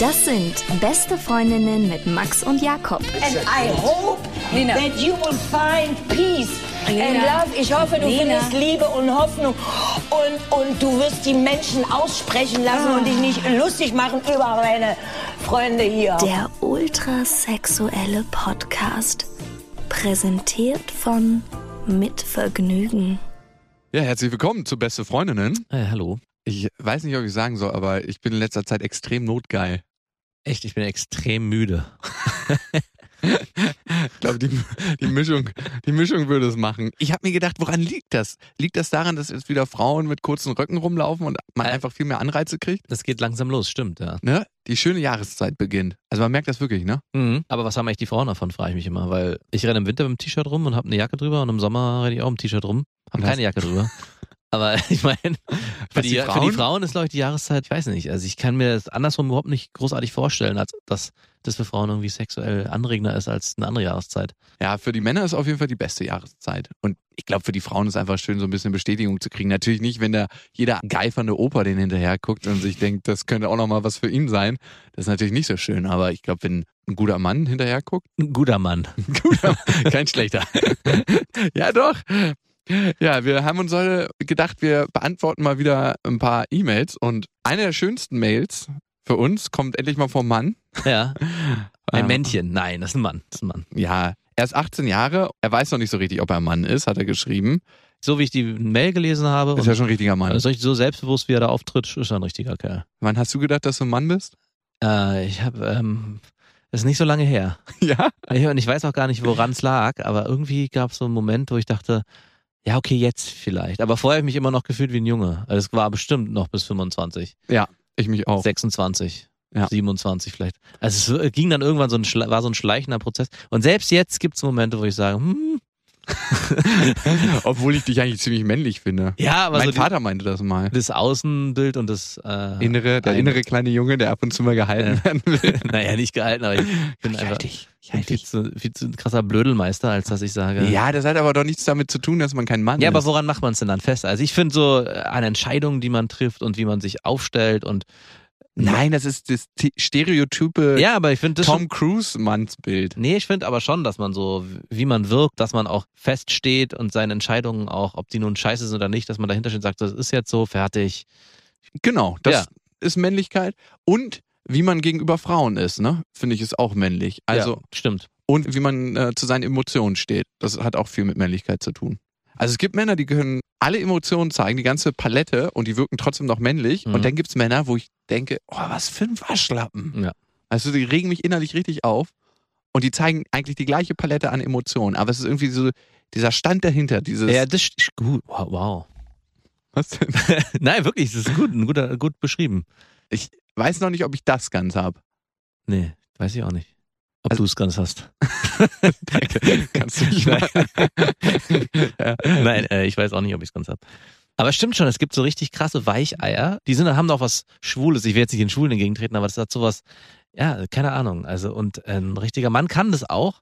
Das sind beste Freundinnen mit Max und Jakob. And I hope Lena. that you will find peace and Lena. love. Ich hoffe, du Lena. findest Liebe und Hoffnung. Und, und du wirst die Menschen aussprechen lassen und dich nicht lustig machen über meine Freunde hier. Der ultrasexuelle Podcast. Präsentiert von Mit Vergnügen. Ja, herzlich willkommen zu Beste Freundinnen. Äh, hallo. Ich weiß nicht, ob ich sagen soll, aber ich bin in letzter Zeit extrem notgeil. Echt, ich bin extrem müde. Ich glaube, die, die, Mischung, die Mischung würde es machen. Ich habe mir gedacht, woran liegt das? Liegt das daran, dass jetzt wieder Frauen mit kurzen Röcken rumlaufen und man Äh. einfach viel mehr Anreize kriegt? Das geht langsam los, stimmt, ja. Ne? Die schöne Jahreszeit beginnt. Also man merkt das wirklich, ne? Mhm. Aber was haben eigentlich die Frauen davon, frage ich mich immer. Weil ich renne im Winter mit dem T-Shirt rum und habe eine Jacke drüber und im Sommer renne ich auch im T-Shirt rum. Habe keine Jacke drüber. Aber ich meine, für für Frauen? die Frauen ist, glaube ich, die Jahreszeit, ich weiß nicht. Also ich kann mir das andersrum überhaupt nicht großartig vorstellen, als dass das für Frauen irgendwie sexuell anregender ist als eine andere Jahreszeit. Ja, für die Männer ist auf jeden Fall die beste Jahreszeit. Und ich glaube, für die Frauen ist einfach schön, so ein bisschen Bestätigung zu kriegen. Natürlich nicht, wenn da jeder geifernde Opa den hinterher guckt und sich denkt, das könnte auch nochmal was für ihn sein. Das ist natürlich nicht so schön. Aber ich glaube, wenn ein guter Mann hinterher guckt, Ein guter Mann. Guter, kein schlechter. ja, doch. Ja, wir haben uns heute gedacht, wir beantworten mal wieder ein paar E-Mails und eine der schönsten Mails für uns kommt endlich mal vom Mann. Ja. Ein Ähm, Männchen. Nein, das ist ein Mann. Das ist ein Mann. Ja, er ist 18 Jahre, er weiß noch nicht so richtig, ob er ein Mann ist, hat er geschrieben. So wie ich die Mail gelesen habe. Ist ja schon ein richtiger Mann. Also richtig so selbstbewusst, wie er da auftritt, ist er ein richtiger Kerl. Wann hast du gedacht, dass du ein Mann bist? Äh, ich habe, ähm, das ist nicht so lange her. Ja? Ich, und ich weiß auch gar nicht, woran es lag, aber irgendwie gab es so einen Moment, wo ich dachte, ja, okay, jetzt vielleicht. Aber vorher habe ich mich immer noch gefühlt wie ein Junge. Also es war bestimmt noch bis 25, Ich mich auch. 26. Ja. 27 vielleicht. Also es ging dann irgendwann so ein, war so ein schleichender Prozess. Und selbst jetzt gibt es Momente, wo ich sage, hm, Obwohl ich dich eigentlich ziemlich männlich finde. ja, aber mein so die, Vater meinte das mal. das Außenbild und das äh, Innere, der ein- innere kleine Junge, der ab und zu mal gehalten Ja. werden will. naja, nicht gehalten, aber ich bin Ich einfach dich. Ich bin viel zu, viel zu ein krasser Blödelmeister, als dass ich sage. Ja, das hat aber doch nichts damit zu tun, dass man kein Mann Ja, aber ist. woran macht man es denn dann fest? Also ich finde so äh, an Entscheidungen, die man trifft und wie man sich aufstellt und Nein, das ist das stereotype ja, aber ich das Tom Cruise Mannsbild. Nee, ich finde aber schon, dass man so, wie man wirkt, dass man auch feststeht und seine Entscheidungen auch, ob die nun scheiße sind oder nicht, dass man dahinter steht und sagt, das ist jetzt so, fertig. Genau, das Ja. ist Männlichkeit und wie man gegenüber Frauen ist, ne? Finde ich ist auch männlich. Also ja, stimmt. und wie man äh, zu seinen Emotionen steht. Das hat auch viel mit Männlichkeit zu tun. Also es gibt Männer, die können alle Emotionen zeigen, die ganze Palette und die wirken trotzdem noch männlich. Mhm. Und dann gibt's Männer, wo ich denke, oh, was für ein Waschlappen. Ja. Also die regen mich innerlich richtig auf und die zeigen eigentlich die gleiche Palette an Emotionen. Aber es ist irgendwie so dieser Stand dahinter, dieses. Ja, das ist gut. Wow. wow. was denn? Nein, wirklich, das ist gut, guter, gut beschrieben. Ich weiß noch nicht, ob ich das ganz habe. Nee, weiß ich auch nicht. Ob Also- du es ganz hast. Danke. Kannst du nicht ja. Nein, äh, ich weiß auch nicht, ob ich es ganz hab. Aber es stimmt schon, es gibt so richtig krasse Weicheier. Die sind, haben doch was Schwules. Ich will jetzt nicht den Schwulen entgegentreten, aber das hat sowas, ja, keine Ahnung. Also, und ein richtiger Mann kann das auch,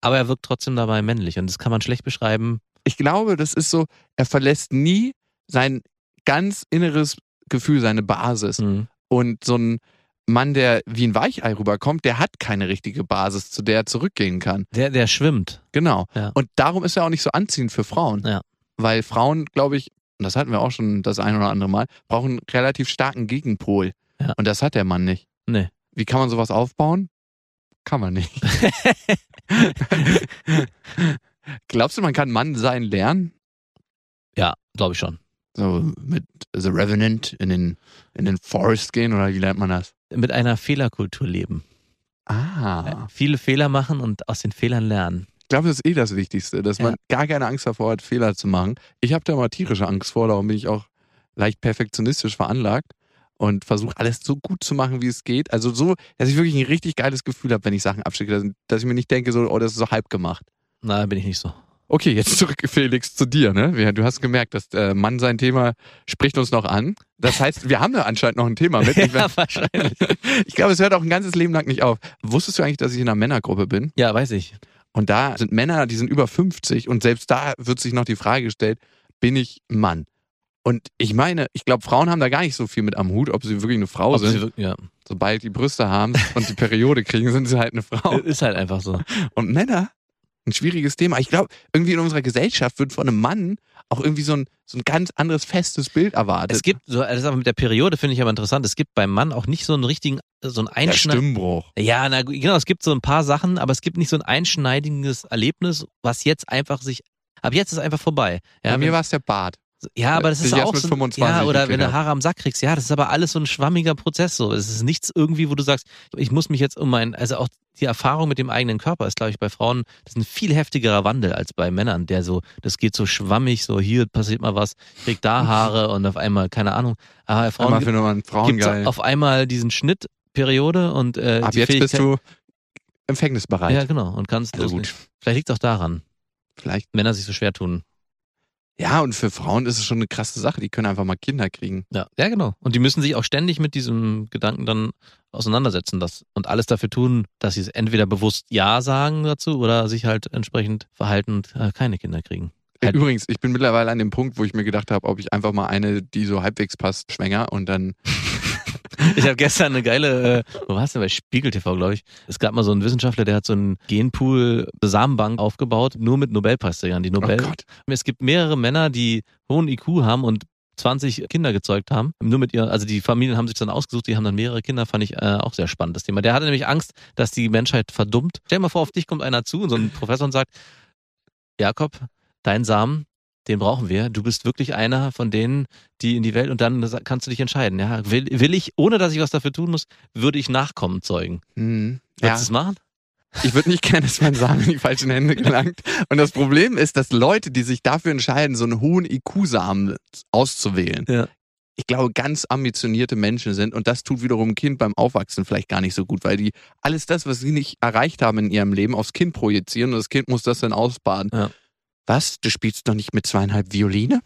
aber er wirkt trotzdem dabei männlich. Und das kann man schlecht beschreiben. Ich glaube, das ist so, er verlässt nie sein ganz inneres Gefühl, seine Basis. Mhm. Und so ein Mann, der wie ein Weichei rüberkommt, der hat keine richtige Basis, zu der er zurückgehen kann. Der, der schwimmt. Genau. Ja. Und darum ist er auch nicht so anziehend für Frauen. Ja. Weil Frauen, glaube ich, und das hatten wir auch schon das ein oder andere Mal, brauchen einen relativ starken Gegenpol. Ja. Und das hat der Mann nicht. Nee. Wie kann man sowas aufbauen? Kann man nicht. Glaubst du, man kann Mann sein lernen? Ja, glaube ich schon. So mit The Revenant in den, in den Forest gehen oder wie lernt man das? Mit einer Fehlerkultur leben. Ah. Viele Fehler machen und aus den Fehlern lernen. Ich glaube, das ist eh das Wichtigste, dass man gar keine Angst davor hat, Fehler zu machen. Ich habe da mal tierische Angst vor, darum bin ich auch leicht perfektionistisch veranlagt und versuche alles so gut zu machen, wie es geht. Also so, dass ich wirklich ein richtig geiles Gefühl habe, wenn ich Sachen abschicke, dass, dass ich mir nicht denke, so, oh, das ist so halb gemacht. Na, bin ich nicht so. Okay, jetzt zurück, Felix, zu dir. Ne? Du hast gemerkt, dass äh, Mann sein Thema spricht uns noch an. Das heißt, wir haben da anscheinend noch ein Thema mit. Ich, ja, wahrscheinlich. ich glaube, es hört auch ein ganzes Leben lang nicht auf. Wusstest du eigentlich, dass ich in einer Männergruppe bin? Ja, weiß ich. Und da sind Männer, die sind über 50 und selbst da wird sich noch die Frage gestellt, bin ich Mann? Und ich meine, ich glaube, Frauen haben da gar nicht so viel mit am Hut, ob sie wirklich eine Frau Ob sie sind. wirklich- ja. Sobald die Brüste haben und die Periode kriegen, sind sie halt eine Frau. Ist halt einfach so. Und Männer, ein schwieriges Thema. Ich glaube, irgendwie in unserer Gesellschaft wird von einem Mann auch irgendwie so ein, so ein ganz anderes festes Bild erwartet. Es gibt, so, das ist aber mit der Periode finde ich aber interessant, es gibt beim Mann auch nicht so einen richtigen, so einen der Einschneid. Stimmbruch. Ja, na genau, es gibt so ein paar Sachen, aber es gibt nicht so ein einschneidiges Erlebnis, was jetzt einfach sich, ab jetzt ist einfach vorbei. Ja, Bei mir war es der Bart. Ja, aber das ist auch mit so, 25 ja, oder wenn du. Haare am Sack kriegst, ja, das ist aber alles so ein schwammiger Prozess so. Es ist nichts irgendwie, wo du sagst, ich muss mich jetzt um mein, also auch die Erfahrung mit dem eigenen Körper ist, glaube ich, bei Frauen, das ist ein viel heftigerer Wandel als bei Männern, der so, das geht so schwammig, so hier passiert mal was, kriegt da Haare und auf einmal, keine Ahnung, aber bei Frauen Einmal für einen gibt geil. auf einmal diesen Schnitt, Periode und äh, Ab jetzt bist Fähigkeit- du empfängnisbereit. Ja, genau, und kannst Also gut. Vielleicht liegt es auch daran, Vielleicht. Männer sich so schwer tun. Ja, und für Frauen ist es schon eine krasse Sache. Die können einfach mal Kinder kriegen. Ja, ja, genau. Und die müssen sich auch ständig mit diesem Gedanken dann auseinandersetzen das, und alles dafür tun, dass sie es entweder bewusst Ja sagen dazu oder sich halt entsprechend verhalten und äh, keine Kinder kriegen. Halt- Übrigens, ich bin mittlerweile an dem Punkt, wo ich mir gedacht habe, ob ich einfach mal eine, die so halbwegs passt, schwänger und dann. Ich habe gestern eine geile, äh, wo war's denn bei Spiegel TV, glaube ich. Es gab mal so einen Wissenschaftler, der hat so einen Genpool Samenbank aufgebaut, nur mit Nobelpreisträgern. Die Nobel Oh Gott. Es gibt mehrere Männer, die hohen IQ haben und 20 Kinder gezeugt haben. Nur mit ihr, also die Familien haben sich dann ausgesucht, die haben dann mehrere Kinder, fand ich äh, auch sehr spannend, das Thema. Der hatte nämlich Angst, dass die Menschheit verdummt. Stell dir mal vor, auf dich kommt einer zu und so ein Professor und sagt, Jakob, dein Samen, den brauchen wir. Du bist wirklich einer von denen, die in die Welt und dann kannst du dich entscheiden. Ja, will, will ich, ohne dass ich was dafür tun muss, würde ich Nachkommen zeugen. Hm, Würdest ja, du es machen? ich würde nicht gerne, dass mein Samen in die falschen Hände gelangt. Und das Problem ist, dass Leute, die sich dafür entscheiden, so einen hohen IQ-Samen auszuwählen, Ja. ich glaube, ganz ambitionierte Menschen sind. Und das tut wiederum ein Kind beim Aufwachsen vielleicht gar nicht so gut, weil die alles das, was sie nicht erreicht haben in ihrem Leben, aufs Kind projizieren und das Kind muss das dann ausbaden. Ja. Was? Du spielst doch nicht mit zweieinhalb Violine?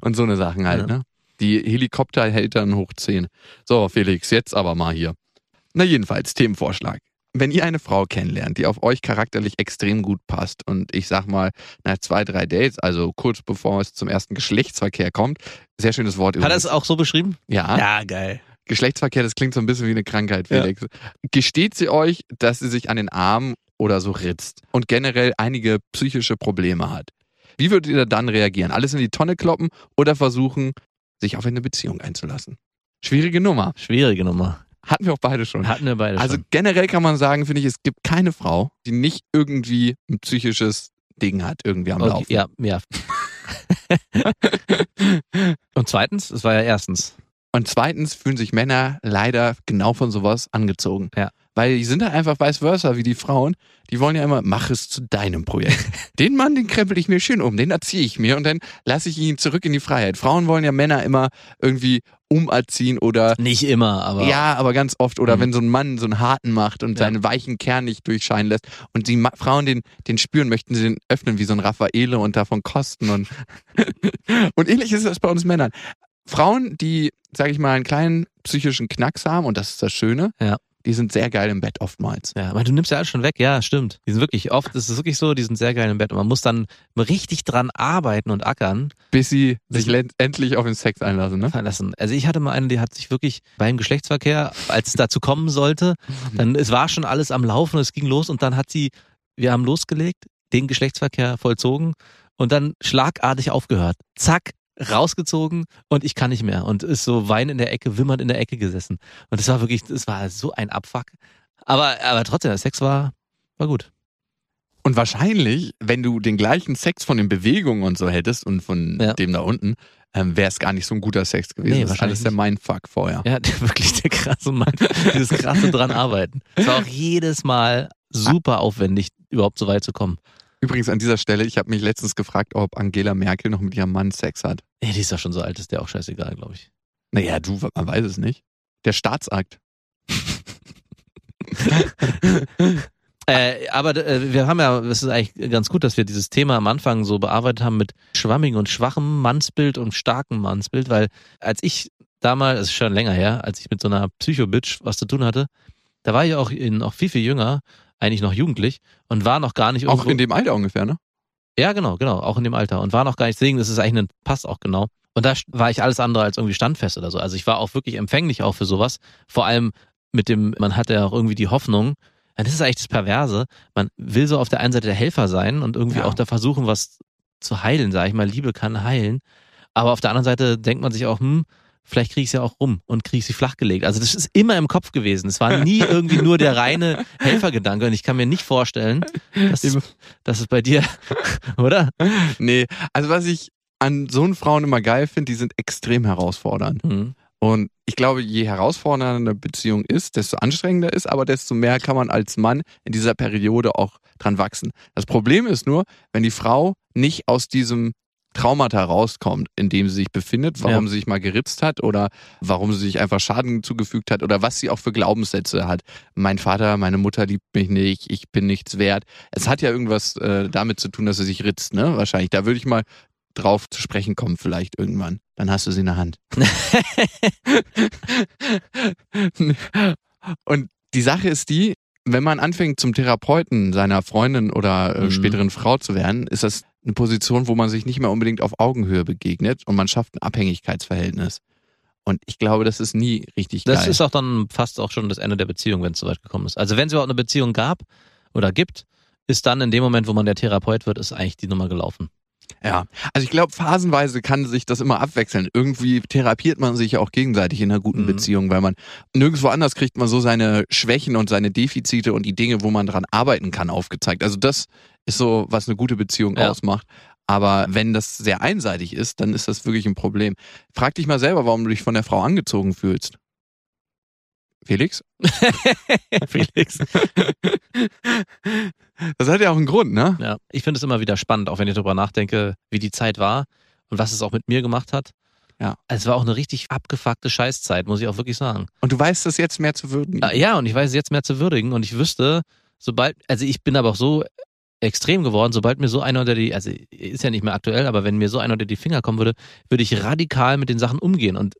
und so eine Sachen halt, Ja. ne? Die Helikoptereltern hoch 10. So, Felix, jetzt aber mal hier. Na jedenfalls, Themenvorschlag. Wenn ihr eine Frau kennenlernt, die auf euch charakterlich extrem gut passt und ich sag mal, nach zwei, drei Dates, also kurz bevor es zum ersten Geschlechtsverkehr kommt, sehr schönes Wort Hat er übrigens. es auch so beschrieben? Ja, Ja, geil. Geschlechtsverkehr, das klingt so ein bisschen wie eine Krankheit, Ja. Felix. Gesteht sie euch, dass sie sich an den Arm oder so ritzt und generell einige psychische Probleme hat? Wie würdet ihr dann reagieren? Alles in die Tonne kloppen oder versuchen, sich auf eine Beziehung einzulassen? Schwierige Nummer. Schwierige Nummer. Hatten wir auch beide schon. Hatten wir beide Also schon. generell kann man sagen, finde ich, es gibt keine Frau, die nicht irgendwie ein psychisches Ding hat, irgendwie am Okay, Laufen. ja, ja. Und zweitens, es war ja erstens. Und zweitens fühlen sich Männer leider genau von sowas angezogen. Ja. Weil die sind halt einfach vice versa wie die Frauen. Die wollen ja immer, mach es zu deinem Projekt. den Mann, den krempel ich mir schön um, den erziehe ich mir und dann lasse ich ihn zurück in die Freiheit. Frauen wollen ja Männer immer irgendwie umerziehen oder Nicht immer, aber. ja, aber ganz oft. Oder Mhm. wenn so ein Mann so einen harten macht und Ja. seinen weichen Kern nicht durchscheinen lässt und die Ma Frauen den, den spüren, möchten sie den öffnen wie so ein Raffaele und davon kosten. Und, und ähnlich ist das bei uns Männern. Frauen, die, sag ich mal, einen kleinen psychischen Knacks haben, und das ist das Schöne, Ja. Die sind sehr geil im Bett oftmals. Ja, aber du nimmst ja alles schon weg, ja, stimmt. Die sind wirklich, oft ist es wirklich so, die sind sehr geil im Bett und man muss dann richtig dran arbeiten und ackern, Bis sie sich endlich auf den Sex einlassen, ne? verlassen. Also ich hatte mal eine, die hat sich wirklich beim Geschlechtsverkehr, als es dazu kommen sollte, dann, es war schon alles am Laufen, es ging los und dann hat sie, wir haben losgelegt, den Geschlechtsverkehr vollzogen und dann schlagartig aufgehört. Zack, rausgezogen und ich kann nicht mehr und ist so Wein in der Ecke, wimmernd in der Ecke gesessen. Und es war wirklich, es war so ein Abfuck. Aber, aber trotzdem, der Sex war, war gut. Und wahrscheinlich, wenn du den gleichen Sex von den Bewegungen und so hättest und von Ja. dem da unten, ähm, wäre es gar nicht so ein guter Sex gewesen. Nee, das ist wahrscheinlich alles der Mindfuck vorher. Ja, der, wirklich der krasse Mann. Dieses krasse dran arbeiten. Es war auch jedes Mal super aufwendig, überhaupt so weit zu kommen. Übrigens an dieser Stelle, ich habe mich letztens gefragt, ob Angela Merkel noch mit ihrem Mann Sex hat. Ja, die ist doch schon so alt, ist der auch scheißegal, glaube ich. Naja, du, man weiß es nicht. Der Staatsakt. Äh, aber äh, wir haben ja, es ist eigentlich ganz gut, dass wir dieses Thema am Anfang so bearbeitet haben mit schwammigem und schwachem Mannsbild und starkem Mannsbild, weil als ich damals, das ist schon länger her, als ich mit so einer Psycho-Bitch was zu tun hatte, da war ich auch in, noch viel, viel jünger, eigentlich noch jugendlich und war noch gar nicht Auch in dem Alter ungefähr, ne? Ja, genau, genau, auch in dem Alter und war noch gar nicht deswegen, das ist eigentlich ein, passt auch genau. Und da war ich alles andere als irgendwie standfest oder so. Also ich war auch wirklich empfänglich auch für sowas. Vor allem mit dem, man hatte ja auch irgendwie die Hoffnung, das ist eigentlich das Perverse. Man will so auf der einen Seite der Helfer sein und irgendwie Ja. auch da versuchen, was zu heilen, sage ich mal. Liebe kann heilen. Aber auf der anderen Seite denkt man sich auch, hm, vielleicht kriege ich sie auch rum und kriege sie flachgelegt. Also das ist immer im Kopf gewesen. Es war nie irgendwie nur der reine Helfergedanke. Und ich kann mir nicht vorstellen, dass, dass es bei dir, oder? Nee, also was ich an so einen Frauen immer geil finde, die sind extrem herausfordernd. Hm. Und ich glaube, je herausfordernder eine Beziehung ist, desto anstrengender ist, aber desto mehr kann man als Mann in dieser Periode auch dran wachsen. Das Problem ist nur, wenn die Frau nicht aus diesem Traumata rauskommt, in dem sie sich befindet, warum Ja. sie sich mal geritzt hat oder warum sie sich einfach Schaden zugefügt hat oder was sie auch für Glaubenssätze hat. Mein Vater, meine Mutter liebt mich nicht, ich bin nichts wert. Es hat ja irgendwas äh, damit zu tun, dass sie sich ritzt, ne? Wahrscheinlich. Da würde ich mal drauf zu sprechen kommen, vielleicht irgendwann. Dann hast du sie in der Hand. Und die Sache ist die, wenn man anfängt zum Therapeuten seiner Freundin oder äh, Mhm. späteren Frau zu werden, ist das eine Position, wo man sich nicht mehr unbedingt auf Augenhöhe begegnet und man schafft ein Abhängigkeitsverhältnis. Und ich glaube, das ist nie richtig Das geil. ist auch dann fast auch schon das Ende der Beziehung, wenn es soweit gekommen ist. Also wenn es überhaupt eine Beziehung gab oder gibt, ist dann in dem Moment, wo man der Therapeut wird, ist eigentlich die Nummer gelaufen. Ja, also ich glaube, phasenweise kann sich das immer abwechseln. Irgendwie therapiert man sich ja auch gegenseitig in einer guten Mhm. Beziehung, weil man nirgendwo anders kriegt man so seine Schwächen und seine Defizite und die Dinge, wo man dran arbeiten kann, aufgezeigt. Also das ist so, was eine gute Beziehung Ja. ausmacht. Aber wenn das sehr einseitig ist, dann ist das wirklich ein Problem. Frag dich mal selber, warum du dich von der Frau angezogen fühlst. Felix? Felix. Das hat ja auch einen Grund, ne? Ja, ich finde es immer wieder spannend, auch wenn ich darüber nachdenke, wie die Zeit war und was es auch mit mir gemacht hat. Ja. Es war auch eine richtig abgefuckte Scheißzeit, muss ich auch wirklich sagen. Und du weißt das jetzt mehr zu würdigen. Äh, Ja, und ich weiß es jetzt mehr zu würdigen und ich wüsste, sobald, also ich bin aber auch so extrem geworden, sobald mir so einer unter die, also ist ja nicht mehr aktuell, aber wenn mir so einer unter die Finger kommen würde, würde ich radikal mit den Sachen umgehen und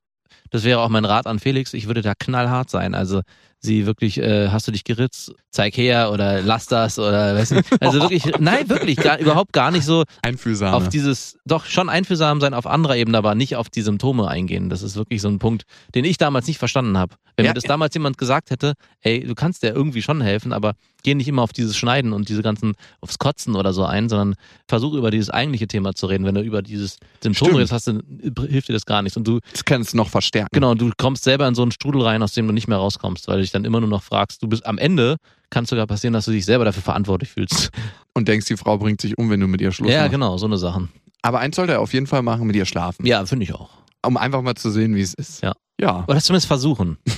das wäre auch mein Rat an Felix, ich würde da knallhart sein. Also sie wirklich, äh, hast du dich geritzt, zeig her oder lass das oder weiß nicht. Also wirklich, nein, wirklich, gar, überhaupt gar nicht so Einfühlsam. auf dieses, doch schon einfühlsam sein auf anderer Ebene, aber nicht auf die Symptome eingehen. Das ist wirklich so ein Punkt, den ich damals nicht verstanden habe. Wenn Ja, mir das damals jemand gesagt hätte, ey, du kannst dir irgendwie schon helfen, aber geh nicht immer auf dieses Schneiden und diese ganzen, aufs Kotzen oder so ein, sondern versuch über dieses eigentliche Thema zu reden. Wenn du über dieses Symptom Stimmt. redest, hast du, hilft dir das gar nichts. Und du, das kann es noch verstärken. genau, du kommst selber in so einen Strudel rein, aus dem du nicht mehr rauskommst, weil du dich dann immer nur noch fragst, du bist am Ende, kann sogar passieren, dass du dich selber dafür verantwortlich fühlst. Und denkst, die Frau bringt sich um, wenn du mit ihr Schluss ja, machst. genau, so eine Sachen. Aber eins sollte er auf jeden Fall machen, mit ihr schlafen. Ja, finde ich auch. Um einfach mal zu sehen, wie es ist. Ja. Ja. Oder zumindest versuchen.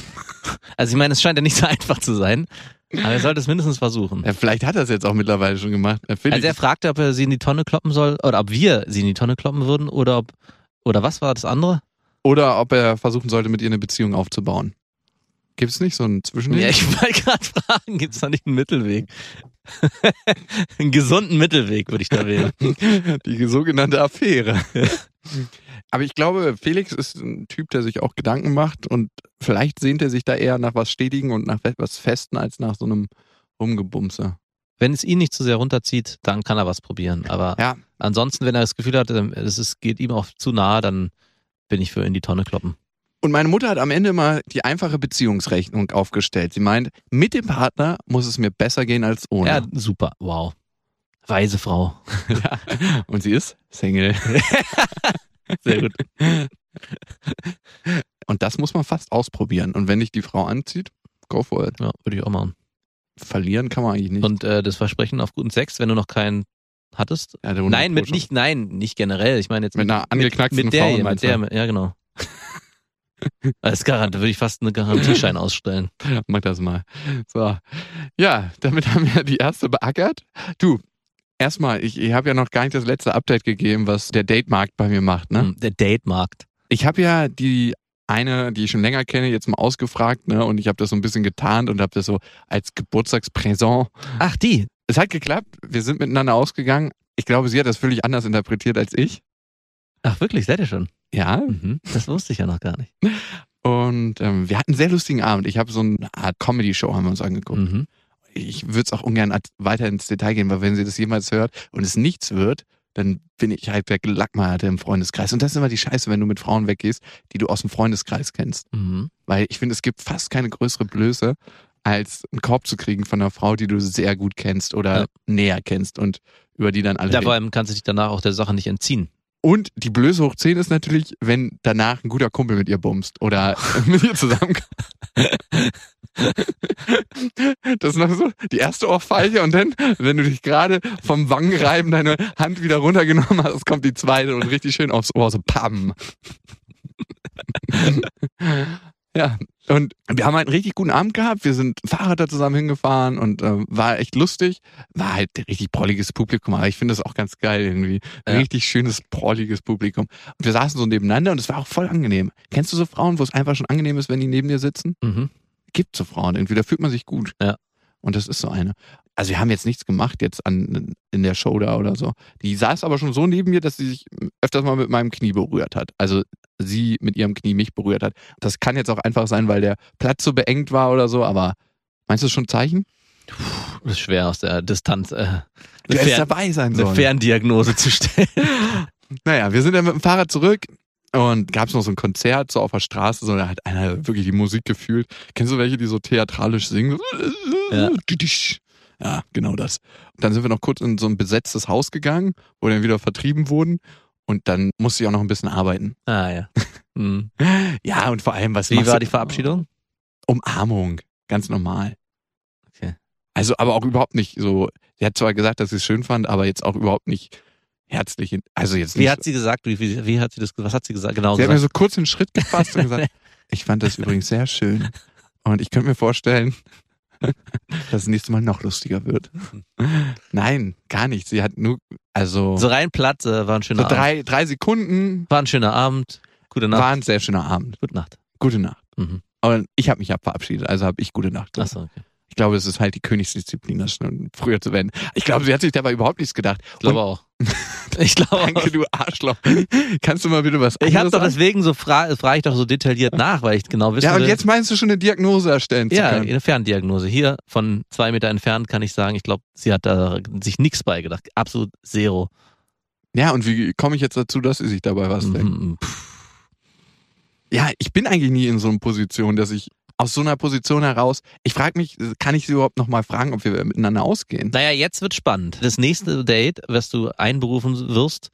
Also ich meine, es scheint ja nicht so einfach zu sein, aber er sollte es mindestens versuchen. ja vielleicht hat er es jetzt auch mittlerweile schon gemacht. Also er fragte, ob er sie in die Tonne kloppen soll, oder ob wir sie in die Tonne kloppen würden, oder ob, oder was war das andere? oder ob er versuchen sollte, mit ihr eine Beziehung aufzubauen. Gibt es nicht so einen Zwischenweg? Ja, ich wollte gerade fragen, gibt es da nicht einen Mittelweg? einen gesunden Mittelweg würde ich da wählen. Die sogenannte Affäre. Aber ich glaube, Felix ist ein Typ, der sich auch Gedanken macht und vielleicht sehnt er sich da eher nach was Stetigen und nach was Festen als nach so einem Rumgebumse. Wenn es ihn nicht zu sehr runterzieht, dann kann er was probieren. Aber Ja, ansonsten, wenn er das Gefühl hat, ähm, es geht ihm auch zu nahe, dann bin ich für in die Tonne kloppen. Und meine Mutter hat am Ende mal die einfache Beziehungsrechnung aufgestellt. Sie meint, mit dem Partner muss es mir besser gehen als ohne. Ja, super, wow. Weise Frau. Ja. Und sie ist Single. Sehr gut. Und das muss man fast ausprobieren. Und wenn dich die Frau anzieht, go for it. Ja, würde ich auch machen. Verlieren kann man eigentlich nicht. Und äh, das Versprechen auf guten Sex, wenn du noch keinen hattest? Ja, Nein, mit nicht, nein, nicht generell. Ich meine jetzt Mit einer angeknacksten mit der, Frau, mit der, mit, ja genau. Als Garant, da würde ich fast einen Garantieschein ausstellen. Mach das mal. So. Ja, damit haben wir die erste beackert. Du, erstmal, ich, ich habe ja noch gar nicht das letzte Update gegeben, was der Datemarkt bei mir macht. Ne? Hm, Der Datemarkt. Ich habe ja die eine, die ich schon länger kenne, jetzt mal ausgefragt, ne? Und ich habe das so ein bisschen getarnt und habe das so als Geburtstagspräsent. Ach, die. Es hat geklappt. Wir sind miteinander ausgegangen. Ich glaube, sie hat das völlig anders interpretiert als ich. Ach, wirklich, seid ihr schon? Ja. Mhm. Das wusste ich ja noch gar nicht. Und ähm, wir hatten einen sehr lustigen Abend. Ich habe so eine Art Comedy-Show haben wir uns angeguckt. Mhm. Ich würde es auch ungern weiter ins Detail gehen, weil wenn sie das jemals hört und es nichts wird, dann bin ich halt der Gelackmeierte im Freundeskreis. Und das ist immer die Scheiße, wenn du mit Frauen weggehst, die du aus dem Freundeskreis kennst. Mhm. Weil ich finde, es gibt fast keine größere Blöße, als einen Korb zu kriegen von einer Frau, die du sehr gut kennst oder Ja. näher kennst und über die dann alle Ja, reden. vor allem kannst du dich danach auch der Sache nicht entziehen. Und die Blöße hoch 10 ist natürlich, wenn danach ein guter Kumpel mit ihr bumst oder mit ihr zusammen. Das ist noch so die erste Ohrfeige und dann, wenn du dich gerade vom Wangenreiben deine Hand wieder runtergenommen hast, kommt die zweite und richtig schön aufs Ohr, so pam. Ja, und wir haben halt einen richtig guten Abend gehabt. Wir sind Fahrrad da zusammen hingefahren und äh, war echt lustig. War halt ein richtig prolliges Publikum, aber ich finde das auch ganz geil irgendwie. Ja. Richtig schönes, prolliges Publikum. Und wir saßen so nebeneinander und es war auch voll angenehm. Kennst du so Frauen, wo es einfach schon angenehm ist, wenn die neben dir sitzen? Mhm. Gibt so Frauen irgendwie, da fühlt man sich gut. Ja. Und das ist so eine. Also wir haben jetzt nichts gemacht jetzt an, in der Show da oder so. Die saß aber schon so neben mir, dass sie sich öfters mal mit meinem Knie berührt hat. Also sie mit ihrem Knie mich berührt hat. Das kann jetzt auch einfach sein, weil der Platz so beengt war oder so, aber meinst du schon Zeichen? Das ist schwer aus der Distanz äh, Du eine, hättest dabei sein eine. Ferndiagnose zu stellen. Naja, wir sind dann mit dem Fahrrad zurück und gab es noch so ein Konzert so auf der Straße, so da hat einer wirklich die Musik gefühlt. Kennst du welche, die so theatralisch singen? Ja. Ja, genau das. Und dann sind wir noch kurz in so ein besetztes Haus gegangen, wo dann wieder vertrieben wurden. Und dann musste ich auch noch ein bisschen arbeiten. Ah ja. Mhm. Ja, und vor allem, was Wie war du- die Verabschiedung? Umarmung. Ganz normal. Okay. Also, aber auch überhaupt nicht so. Sie hat zwar gesagt, dass sie es schön fand, aber jetzt auch überhaupt nicht herzlich. Also jetzt nicht. Wie hat sie gesagt? Wie, wie, wie hat sie das? Was hat sie gesagt? Genau Sie hat mir gesagt. so kurz den Schritt gefasst und gesagt, ich fand das übrigens sehr schön. Und ich könnte mir vorstellen, dass das nächste Mal noch lustiger wird. Nein, gar nicht. Sie hat nur, also So rein platt äh, war ein so schöner Abend. drei, drei Sekunden War ein schöner Abend. Gute Nacht. war ein sehr schöner Abend. Gute Nacht. Gute Nacht. Mhm. Aber ich habe mich ja verabschiedet, also habe ich gute Nacht. gesagt. Achso, okay. Ich glaube, es ist halt die Königsdisziplin, das schon früher zu werden. Ich glaube, sie hat sich dabei überhaupt nichts gedacht. Ich glaube auch. Ich glaube. Danke, du Arschloch. Kannst du mal bitte was Ich habe doch deswegen so frage frage ich doch so detailliert nach, weil ich genau wissen Ja, und will. jetzt meinst du schon eine Diagnose erstellen zu ja, können. eine Ferndiagnose. Hier von zwei Meter entfernt kann ich sagen, ich glaube, sie hat da sich nichts beigedacht. Absolut zero. Ja, und wie komme ich jetzt dazu, dass sie sich dabei was denkt? Mhm. Pff. Ja, ich bin eigentlich nie in so einer Position, dass ich aus so einer Position heraus, ich frage mich, kann ich sie überhaupt nochmal fragen, ob wir miteinander ausgehen? Naja, jetzt wird spannend. Das nächste Date, was du einberufen wirst,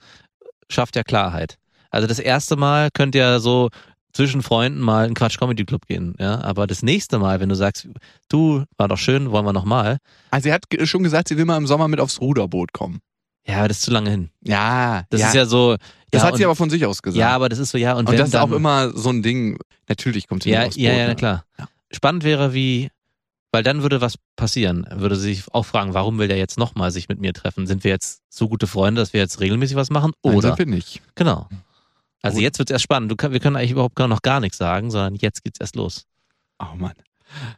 schafft ja Klarheit. Also das erste Mal könnt ihr so zwischen Freunden mal in Quatsch Comedy Club gehen, ja. Aber das nächste Mal, wenn du sagst, du, war doch schön, wollen wir noch mal, Also sie hat schon gesagt, sie will mal im Sommer mit aufs Ruderboot kommen. Ja, aber das ist zu lange hin. Ja, Das ja, ist ja so. das ja, hat sie und- aber von sich aus gesagt. Ja, aber das ist so, ja, und, und das ist dann, auch immer so ein Ding. Natürlich kommt sie Ja, aufs Boot. ja, ja, na ne? klar. Ja. Spannend wäre, wie, weil dann würde was passieren. Würde sie sich auch fragen, warum will der jetzt nochmal sich mit mir treffen? Sind wir jetzt so gute Freunde, dass wir jetzt regelmäßig was machen? Nein, Oder? sind wir nicht. Genau. Also Gut. jetzt wird's erst spannend. Du, wir können eigentlich überhaupt noch gar nichts sagen, sondern jetzt geht's erst los. Oh Mann.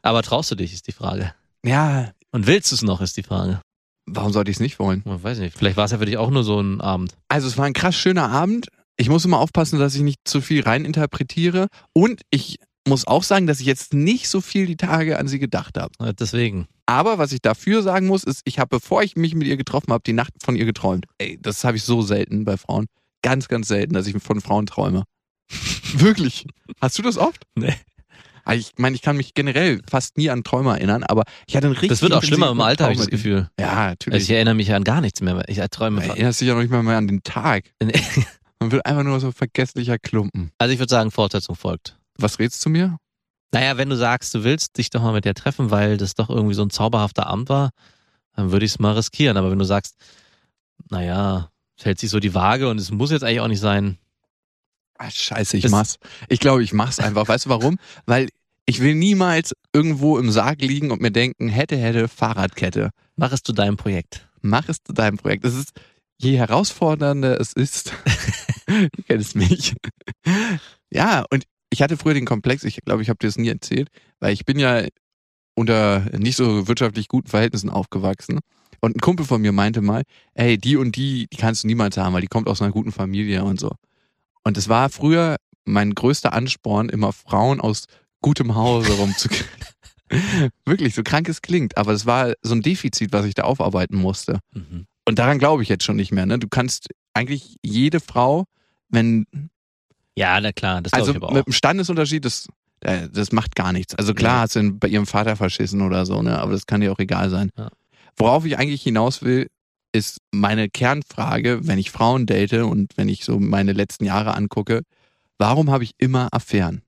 Aber traust du dich, ist die Frage. Ja, Und willst du es noch, ist die Frage. Warum sollte ich es nicht wollen? Man weiß nicht. Vielleicht war es ja für dich auch nur so ein Abend. Also es war ein krass schöner Abend. Ich muss immer aufpassen, dass ich nicht zu viel reininterpretiere. Und ich muss auch sagen, dass ich jetzt nicht so viel die Tage an sie gedacht habe. Deswegen. Aber was ich dafür sagen muss, ist, ich habe, bevor ich mich mit ihr getroffen habe, die Nacht von ihr geträumt. Ey, das habe ich so selten bei Frauen. Ganz, ganz selten, dass ich von Frauen träume. Wirklich. Hast du das oft? Nee. Ah, Ich meine, ich kann mich generell fast nie an Träume erinnern, aber ich hatte einen richtig Das wird auch schlimmer im Alter, habe ich das Gefühl. Ja, Also natürlich. ich erinnere mich an gar nichts mehr. Ich träume. Man erinnert sich ja noch nicht mal mehr an den Tag. Man wird einfach nur so ein vergesslicher Klumpen. Also ich würde sagen, Fortsetzung folgt. Was redst du mir? Naja, wenn du sagst, du willst dich doch mal mit der treffen, weil das doch irgendwie so ein zauberhafter Abend war, dann würde ich es mal riskieren. Aber wenn du sagst, naja, es hält sich so die Waage und es muss jetzt eigentlich auch nicht sein. Ah, scheiße, ich mach's. Ich glaube, ich mach's einfach. Weißt du warum? Weil ich will niemals irgendwo im Sarg liegen und mir denken, hätte, hätte, Fahrradkette. Mach es zu deinem Projekt. Mach es zu deinem Projekt. Es ist, je herausfordernder es ist, du kennst mich. Ja, und ich hatte früher den Komplex, ich glaube, ich habe dir das nie erzählt, weil ich bin ja unter nicht so wirtschaftlich guten Verhältnissen aufgewachsen. Und ein Kumpel von mir meinte mal, ey, die und die, die kannst du niemals haben, weil die kommt aus einer guten Familie und so. Und es war früher mein größter Ansporn, immer Frauen aus gutem Hause rumzukriegen. Wirklich, so krank es klingt, aber es war so ein Defizit, was ich da aufarbeiten musste. Mhm. Und daran glaube ich jetzt schon nicht mehr. Ne? Du kannst eigentlich jede Frau, wenn, Ja, na klar, das also ich aber auch. mit dem Standesunterschied, das, äh, das macht gar nichts. Also klar Nee. hat sie bei ihrem Vater verschissen oder so, ne, aber das kann dir auch egal sein. Ja. Worauf ich eigentlich hinaus will, meine Kernfrage, wenn ich Frauen date und wenn ich so meine letzten Jahre angucke, warum habe ich immer Affären?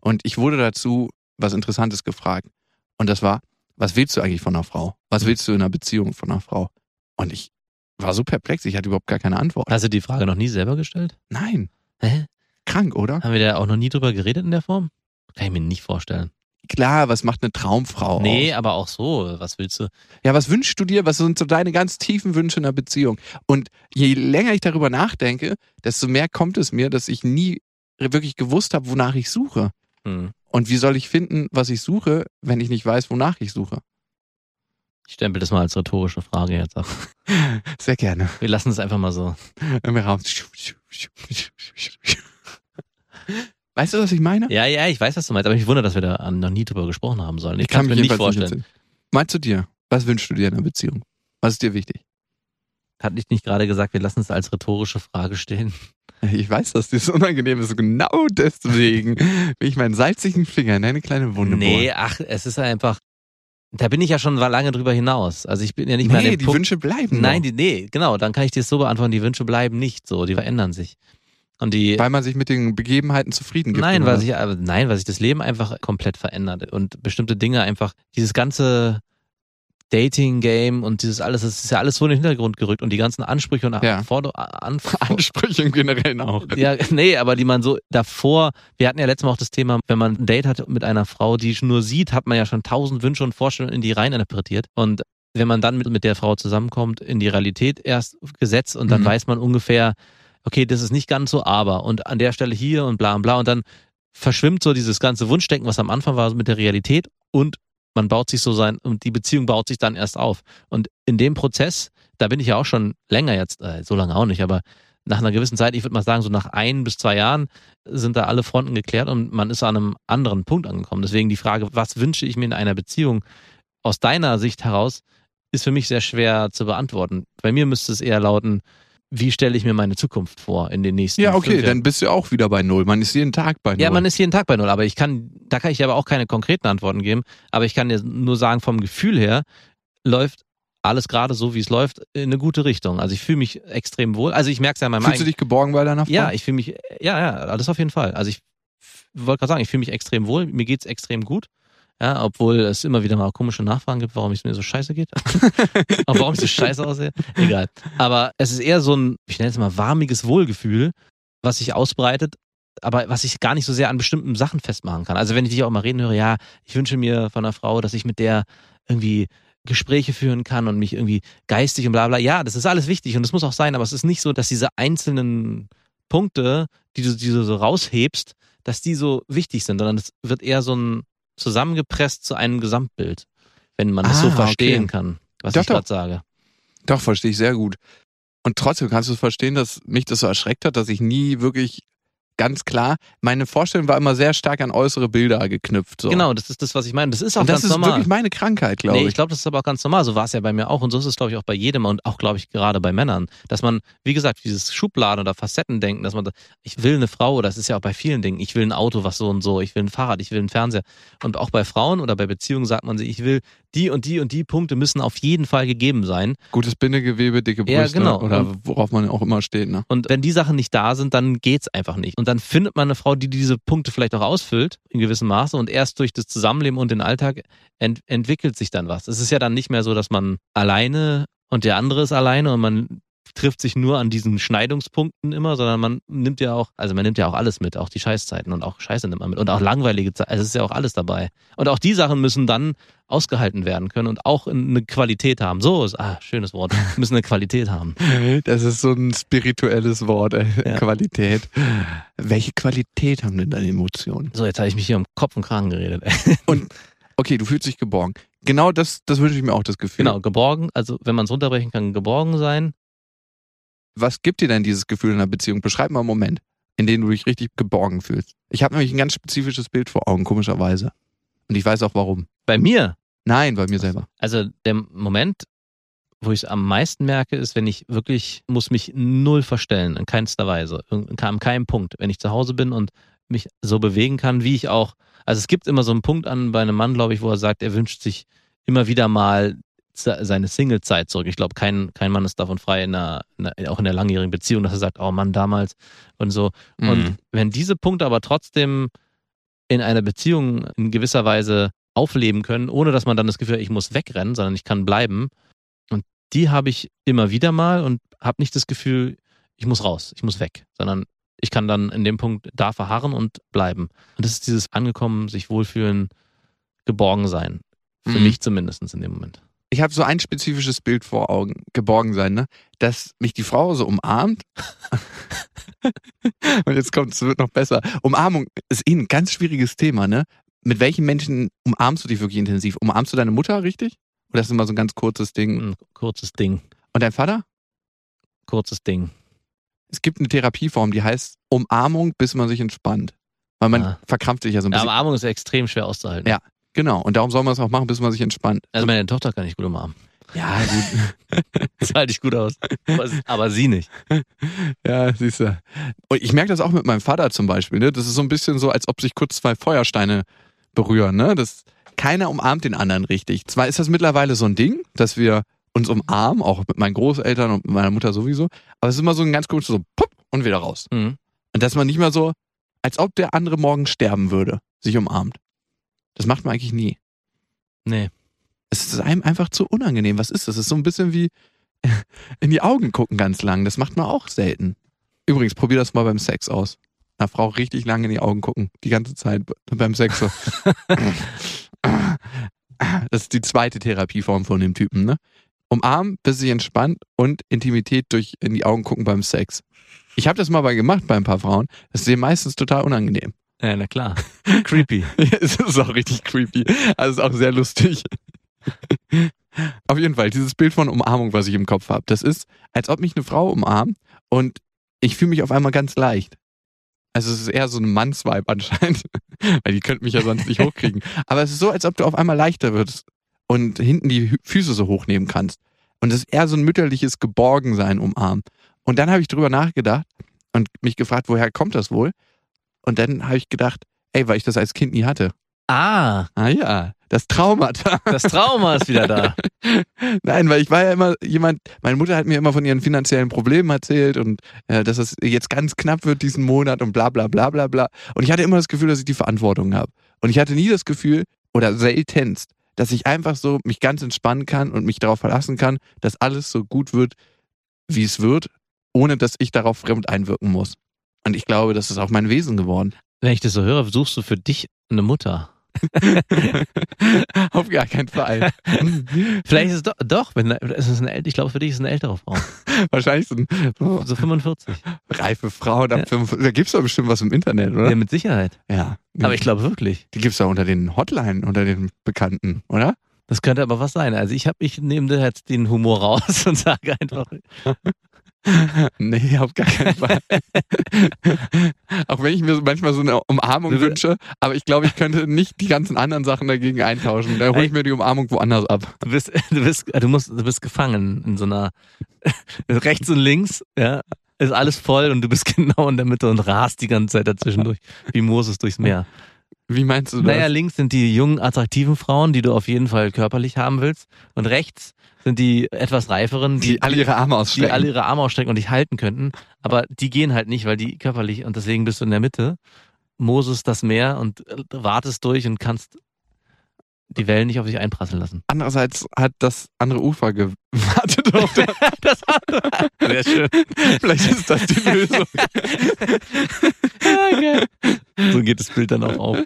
Und ich wurde dazu was Interessantes gefragt. Und das war, was willst du eigentlich von einer Frau? Was willst du in einer Beziehung von einer Frau? Und ich war so perplex, ich hatte überhaupt gar keine Antwort. Hast du die Frage noch nie selber gestellt? Nein, Hä? krank, oder? Haben wir da auch noch nie drüber geredet in der Form? Kann ich mir nicht vorstellen. Klar, was macht eine Traumfrau Nee, aus? aber auch so. Was willst du? Ja, was wünschst du dir? Was sind so deine ganz tiefen Wünsche in einer Beziehung? Und je länger ich darüber nachdenke, desto mehr kommt es mir, dass ich nie wirklich gewusst habe, wonach ich suche. Hm. Und wie soll ich finden, was ich suche, wenn ich nicht weiß, wonach ich suche? Ich stempel das mal als rhetorische Frage jetzt ab. Sehr gerne. Wir lassen es einfach mal so. Im Raum. Weißt du, was ich meine? Ja, ja, ich weiß, was du meinst, aber ich wundere, dass wir da noch nie drüber gesprochen haben sollen. Ich, kann kann mir nicht vorstellen. erzählen. Meinst du dir? Was wünschst du dir in einer Beziehung? Was ist dir wichtig? Hat ich nicht gerade gesagt, wir lassen es als rhetorische Frage stehen? Ich weiß, dass dir das unangenehm ist. Genau deswegen will ich meinen salzigen Finger in eine kleine Wunde Nee, bohren. ach, es ist einfach. Da bin ich ja schon lange drüber hinaus. Also ich bin ja nicht mehr an Nee, die Punkt. Wünsche bleiben. Nein, die, nee, genau. Dann kann ich dir es so beantworten: Die Wünsche bleiben nicht so, die verändern sich. Und die. weil man sich mit den Begebenheiten zufrieden gibt. Nein, weil sich, nein, weil sich das Leben einfach komplett verändert und bestimmte Dinge einfach, dieses ganze Dating-Game und dieses alles, das ist ja alles so in den Hintergrund gerückt und die ganzen Ansprüche und Ja. Ansprüche im Generellen auch. ja, nee, aber die man so davor, wir hatten ja letztes Mal auch das Thema, wenn man ein Date hat mit einer Frau, die nur sieht, hat man ja schon tausend Wünsche und Vorstellungen in die rein interpretiert und wenn man dann mit, mit der Frau zusammenkommt, in die Realität erst gesetzt und dann Mhm. weiß man ungefähr, okay, das ist nicht ganz so, aber und an der Stelle hier und bla und bla und dann verschwimmt so dieses ganze Wunschdenken, was am Anfang war, mit der Realität und man baut sich so sein und die Beziehung baut sich dann erst auf. Und in dem Prozess, da bin ich ja auch schon länger jetzt, äh, so lange auch nicht, aber nach einer gewissen Zeit, ich würde mal sagen, so nach ein bis zwei Jahren sind da alle Fronten geklärt und man ist an einem anderen Punkt angekommen. Deswegen die Frage, was wünsche ich mir in einer Beziehung aus deiner Sicht heraus, ist für mich sehr schwer zu beantworten. Bei mir müsste es eher lauten, wie stelle ich mir meine Zukunft vor in den nächsten Ja, fünf okay, Jahren? dann bist du auch wieder bei Null. Man ist jeden Tag bei Null. Ja, man ist jeden Tag bei Null, aber ich kann, da kann ich aber auch keine konkreten Antworten geben. Aber ich kann dir nur sagen, vom Gefühl her läuft alles gerade so, wie es läuft, in eine gute Richtung. Also ich fühle mich extrem wohl. Also ich merke es ja meinem Fühlst du dich geborgen bei deiner Frau? Ja, ich fühle mich, ja, ja, das auf jeden Fall. Also ich wollte gerade sagen, ich fühle mich extrem wohl, mir geht's extrem gut. Ja, obwohl es immer wieder mal komische Nachfragen gibt, warum es mir so scheiße geht. Und warum ich so scheiße aussehe. Egal. Aber es ist eher so ein, ich nenne es mal warmiges Wohlgefühl, was sich ausbreitet, aber was ich gar nicht so sehr an bestimmten Sachen festmachen kann. Also wenn ich dich auch mal reden höre, ja, ich wünsche mir von einer Frau, dass ich mit der irgendwie Gespräche führen kann und mich irgendwie geistig und bla bla. Ja, das ist alles wichtig und das muss auch sein, aber es ist nicht so, dass diese einzelnen Punkte, die du, die du so raushebst, dass die so wichtig sind, sondern es wird eher so ein zusammengepresst zu einem Gesamtbild, wenn man das Ah, so okay. verstehen kann, was Doch, ich gerade sage. Doch, verstehe ich sehr gut. Und trotzdem kannst du es verstehen, dass mich das so erschreckt hat, dass ich nie wirklich ganz klar, meine Vorstellung war immer sehr stark an äußere Bilder geknüpft. So. Genau, das ist das, was ich meine. Das ist auch Und das ganz ist normal. wirklich meine Krankheit, glaube nee, ich. ich glaube, das ist aber auch ganz normal. So war es ja bei mir auch und so ist es, glaube ich, auch bei jedem und auch, glaube ich, gerade bei Männern. Dass man, wie gesagt, dieses Schubladen- oder Facettendenken, dass man, ich will eine Frau, das ist ja auch bei vielen Dingen, ich will ein Auto, was so und so, ich will ein Fahrrad, ich will einen Fernseher. Und auch bei Frauen oder bei Beziehungen sagt man sich, ich will die und die und die Punkte müssen auf jeden Fall gegeben sein. Gutes Bindegewebe, dicke Ja, Brüste genau. oder Und- worauf man auch immer steht. Ne? Und wenn die Sachen nicht da sind, dann geht's einfach nicht. Und dann findet man eine Frau, die diese Punkte vielleicht auch ausfüllt, in gewissem Maße. Und erst durch das Zusammenleben und den Alltag ent entwickelt sich dann was. Es ist ja dann nicht mehr so, dass man alleine und der andere ist alleine und man trifft sich nur an diesen Schneidungspunkten immer, sondern man nimmt ja auch, also man nimmt ja auch alles mit, auch die Scheißzeiten und auch Scheiße nimmt man mit und auch langweilige Zeiten. Also es ist ja auch alles dabei. Und auch die Sachen müssen dann ausgehalten werden können und auch eine Qualität haben. So ist, ah, schönes Wort, müssen eine Qualität haben. Das ist so ein spirituelles Wort, äh, Ja. Qualität. Welche Qualität haben denn deine Emotionen? So, jetzt habe ich mich hier um Kopf und Kragen geredet. Okay, du fühlst dich geborgen. Genau das, das wünsche ich mir auch, das Gefühl. Genau, geborgen, also wenn man es runterbrechen kann, geborgen sein. Was gibt dir denn dieses Gefühl in einer Beziehung? Beschreib mal einen Moment, in dem du dich richtig geborgen fühlst. Ich habe nämlich ein ganz spezifisches Bild vor Augen, komischerweise. Und ich weiß auch warum. Bei mir, Nein, bei mir selber. also der Moment, wo ich es am meisten merke, ist, wenn ich wirklich, muss mich null verstellen, in keinster Weise, an keinem Punkt. Wenn ich zu Hause bin und mich so bewegen kann, wie ich auch, also es gibt immer so einen Punkt an bei einem Mann, glaube ich, wo er sagt, er wünscht sich immer wieder mal seine Single-Zeit zurück. Ich glaube, kein, kein Mann ist davon frei, in einer, in einer, auch in einer langjährigen Beziehung, dass er sagt, oh Mann, damals und so. Mhm. Und wenn diese Punkte aber trotzdem in einer Beziehung in gewisser Weise aufleben können, ohne dass man dann das Gefühl hat, ich muss wegrennen, sondern ich kann bleiben. Und die habe ich immer wieder mal und habe nicht das Gefühl, ich muss raus, ich muss weg, sondern ich kann dann in dem Punkt da verharren und bleiben. Und das ist dieses Angekommen, sich wohlfühlen, geborgen sein. Für Mhm. mich zumindest in dem Moment. Ich habe so ein spezifisches Bild vor Augen, geborgen sein, ne? Dass mich die Frau so umarmt. Und jetzt kommt es, wird noch besser. Umarmung ist eh ein ganz schwieriges Thema, ne? Mit welchen Menschen umarmst du dich wirklich intensiv? Umarmst du deine Mutter richtig? Oder ist das immer so ein ganz kurzes Ding? Ein kurzes Ding, Und dein Vater? kurzes Ding. Es gibt eine Therapieform, die heißt Umarmung, bis man sich entspannt. Weil man Ah. verkrampft sich ja so ein Ja, bisschen. Umarmung ist extrem schwer auszuhalten. Ja. Genau. Und darum soll man es auch machen, bis man sich entspannt. Also meine Tochter kann ich gut umarmen. ja, gut. Das halte ich gut aus. Aber, sie nicht. Ja, siehst du. Und ich merke das auch mit meinem Vater zum Beispiel. Ne? Das ist so ein bisschen so, als ob sich kurz zwei Feuersteine berühren. Ne? Das, keiner umarmt den anderen richtig. Zwar ist das mittlerweile so ein Ding, dass wir uns umarmen, auch mit meinen Großeltern und meiner Mutter sowieso. Aber es ist immer so ein ganz komisches so, pupp, und wieder raus. Mhm. Und dass man nicht mehr so, als ob der andere morgen sterben würde, sich umarmt. Das macht man eigentlich nie. Nee. Es ist einem einfach zu unangenehm. Was ist das? Es ist so ein bisschen wie in die Augen gucken ganz lang. Das macht man auch selten. Übrigens, probier das mal beim Sex aus. Einer Frau richtig lange in die Augen gucken. Die ganze Zeit beim Sex. So. Das ist die zweite Therapieform von dem Typen, ne? Umarmen, bis sich entspannt und Intimität durch in die Augen gucken beim Sex. Ich habe das mal bei gemacht bei ein paar Frauen. Das ist denen meistens total unangenehm. Ja, na klar. Creepy. Es ist auch richtig creepy. Also es ist auch sehr lustig. Auf jeden Fall, dieses Bild von Umarmung, was ich im Kopf habe, das ist, als ob mich eine Frau umarmt und ich fühle mich auf einmal ganz leicht. Also es ist eher so ein Mannsvibe anscheinend, weil die könnten mich ja sonst nicht hochkriegen. Aber es ist so, als ob du auf einmal leichter wirst und hinten die Füße so hochnehmen kannst. Und es ist eher so ein mütterliches Geborgensein umarmen. Und dann habe ich drüber nachgedacht und mich gefragt, woher kommt das wohl? Und dann habe ich gedacht, ey, weil ich das als Kind nie hatte. Ah, Ah ja, das Traumata. das Trauma ist wieder da. Nein, weil ich war ja immer jemand, meine Mutter hat mir immer von ihren finanziellen Problemen erzählt und äh, dass es jetzt ganz knapp wird diesen Monat und bla bla bla bla bla. Und ich hatte immer das Gefühl, dass ich die Verantwortung habe. Und ich hatte nie das Gefühl, oder seltenst, dass ich einfach so mich ganz entspannen kann und mich darauf verlassen kann, dass alles so gut wird, wie es wird, ohne dass ich darauf fremd einwirken muss. Und ich glaube, das ist auch mein Wesen geworden. Wenn ich das so höre, suchst du für dich eine Mutter. Auf gar keinen Fall. Vielleicht ist es doch, doch wenn, es ist eine, äl- ich glaube, für dich ist es eine ältere Frau. Wahrscheinlich so So 45. reife Frauen ab Ja. 55. Da gibt's doch bestimmt was im Internet, oder? Ja, mit Sicherheit. Ja. Aber ich glaube wirklich. Die gibt's doch unter den Hotline, unter den Bekannten, oder? Das könnte aber was sein. Also ich habe, ich nehme da jetzt den Humor raus und sage einfach, Nee, auf gar keinen Fall. Auch wenn ich mir manchmal so eine Umarmung Du- wünsche, aber ich glaube, ich könnte nicht die ganzen anderen Sachen dagegen eintauschen. Da hole ich mir die Umarmung woanders ab. du bist, du bist, du musst, du bist gefangen in so einer rechts und links, ja, ist alles voll und du bist genau in der Mitte und rast die ganze Zeit dazwischen durch, wie Moses durchs Meer. Wie meinst du das? Naja, links sind die jungen, attraktiven Frauen, die du auf jeden Fall körperlich haben willst. Und rechts sind die etwas reiferen, die alle ihre Arme die ausstrecken. alle ihre Arme ausstrecken und dich halten könnten. Aber die gehen halt nicht, weil die körperlich, und deswegen bist du in der Mitte. Moses das Meer und äh, wartest durch und kannst die Wellen nicht auf dich einprasseln lassen. Andererseits hat das andere Ufer gewartet auf der Das Sehr schön. Vielleicht ist das die Lösung. Geil. So geht das Bild dann auch auf.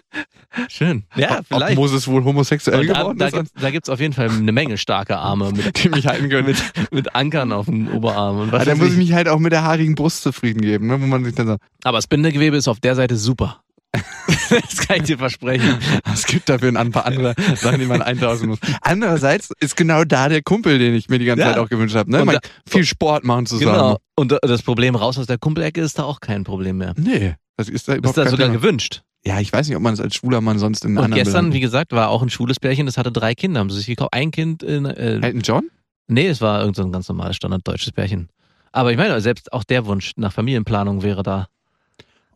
Schön. Ja, Ob vielleicht. Moses wohl homosexuell Und da geworden da ist, gibt's, da gibt's auf jeden Fall eine Menge starke Arme mit, die mich halten können. mit, mit Ankern auf dem Oberarm. Und was Aber dann weiß muss ich ich. mich halt auch mit der haarigen Brust zufrieden geben, ne? wo man sich dann so, Aber das Bindegewebe ist auf der Seite super. das kann ich dir versprechen. es gibt dafür ein paar andere Sachen, die man eintauschen muss. Andererseits ist genau da der Kumpel, den ich mir die ganze Ja. Zeit auch gewünscht habe. Ne? Man, da- viel Sport machen zusammen. Genau. Und das Problem raus aus der Kumpelecke ist da auch kein Problem mehr. Nee, das ist da Ist überhaupt da kein sogar Thema. gewünscht. Ja, ich weiß nicht, ob man es als schwuler Mann sonst in Und anderen gestern, Belangen- wie gesagt, war auch ein schwules Pärchen, das hatte drei Kinder, haben sie sich gekauft. Ein Kind in, äh, Elton John? Nee, es war irgendein so ein ganz normales standarddeutsches Pärchen. Aber ich meine, selbst auch der Wunsch nach Familienplanung wäre da.